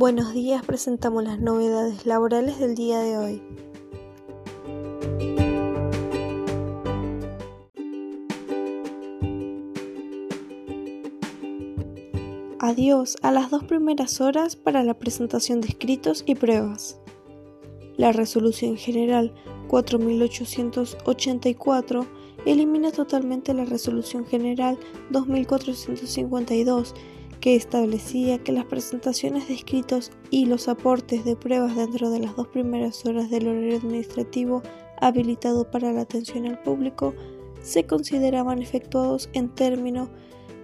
Buenos días, presentamos las novedades laborales del día de hoy. Adiós a las dos primeras horas para la presentación de escritos y pruebas. La resolución general 4884 elimina totalmente la resolución general 2452 que establecía que las presentaciones de escritos y los aportes de pruebas dentro de las dos primeras horas del horario administrativo habilitado para la atención al público se consideraban efectuados en término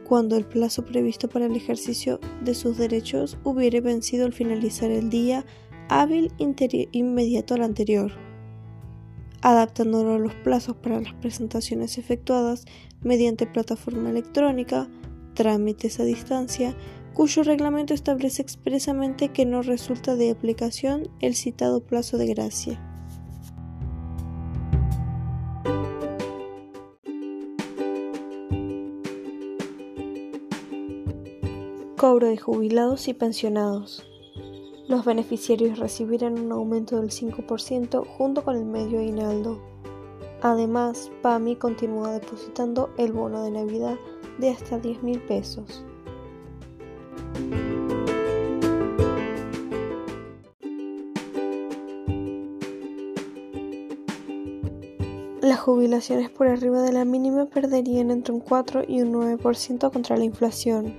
cuando el plazo previsto para el ejercicio de sus derechos hubiere vencido al finalizar el día hábil inmediato al anterior, adaptándolo a los plazos para las presentaciones efectuadas mediante plataforma electrónica, trámites a distancia, cuyo reglamento establece expresamente que no resulta de aplicación el citado plazo de gracia. Cobro de jubilados y pensionados. Los beneficiarios recibirán un aumento del 5% junto con el medio aguinaldo. Además, PAMI continúa depositando el bono de Navidad de hasta 10 mil pesos. Las jubilaciones por arriba de la mínima perderían entre un 4 y un 9% contra la inflación.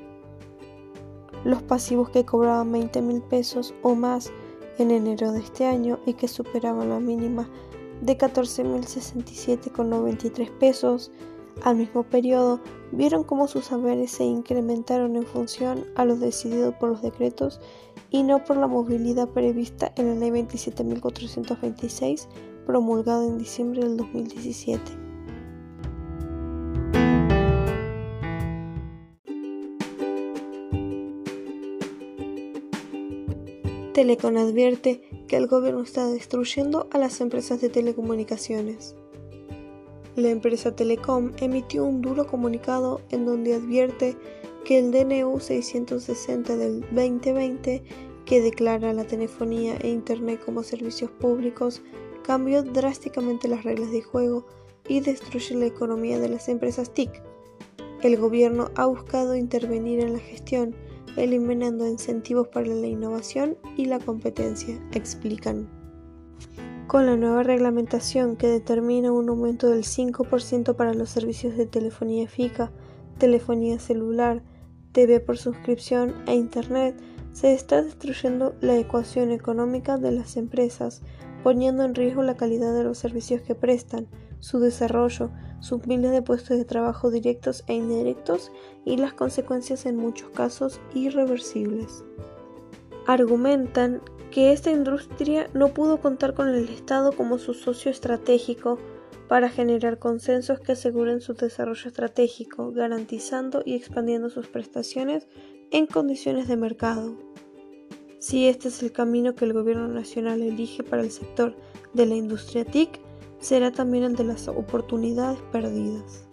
Los pasivos que cobraban 20 mil pesos o más en enero de este año y que superaban la mínima de 14.067,93 pesos al mismo periodo, vieron cómo sus saberes se incrementaron en función a lo decidido por los decretos y no por la movilidad prevista en la Ley 27.426 promulgada en diciembre del 2017. Telecom advierte que el gobierno está destruyendo a las empresas de telecomunicaciones. La empresa Telecom emitió un duro comunicado en donde advierte que el DNU 660 del 2020, que declara la telefonía e Internet como servicios públicos, cambió drásticamente las reglas de juego y destruye la economía de las empresas TIC. El gobierno ha buscado intervenir en la gestión, eliminando incentivos para la innovación y la competencia, explican. Con la nueva reglamentación que determina un aumento del 5% para los servicios de telefonía fija, telefonía celular, TV por suscripción e Internet, se está destruyendo la ecuación económica de las empresas, poniendo en riesgo la calidad de los servicios que prestan, su desarrollo, sus miles de puestos de trabajo directos e indirectos y las consecuencias en muchos casos irreversibles. Argumentan que esta industria no pudo contar con el Estado como su socio estratégico para generar consensos que aseguren su desarrollo estratégico, garantizando y expandiendo sus prestaciones en condiciones de mercado. Si este es el camino que el gobierno nacional elige para el sector de la industria TIC, será también el de las oportunidades perdidas.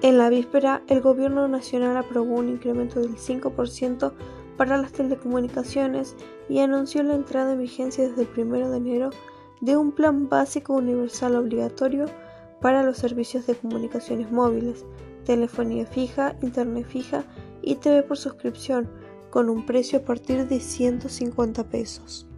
En la víspera, el gobierno nacional aprobó un incremento del 5% para las telecomunicaciones y anunció la entrada en vigencia desde el 1 de enero de un plan básico universal obligatorio para los servicios de comunicaciones móviles, telefonía fija, internet fija y TV por suscripción, con un precio a partir de 150 pesos.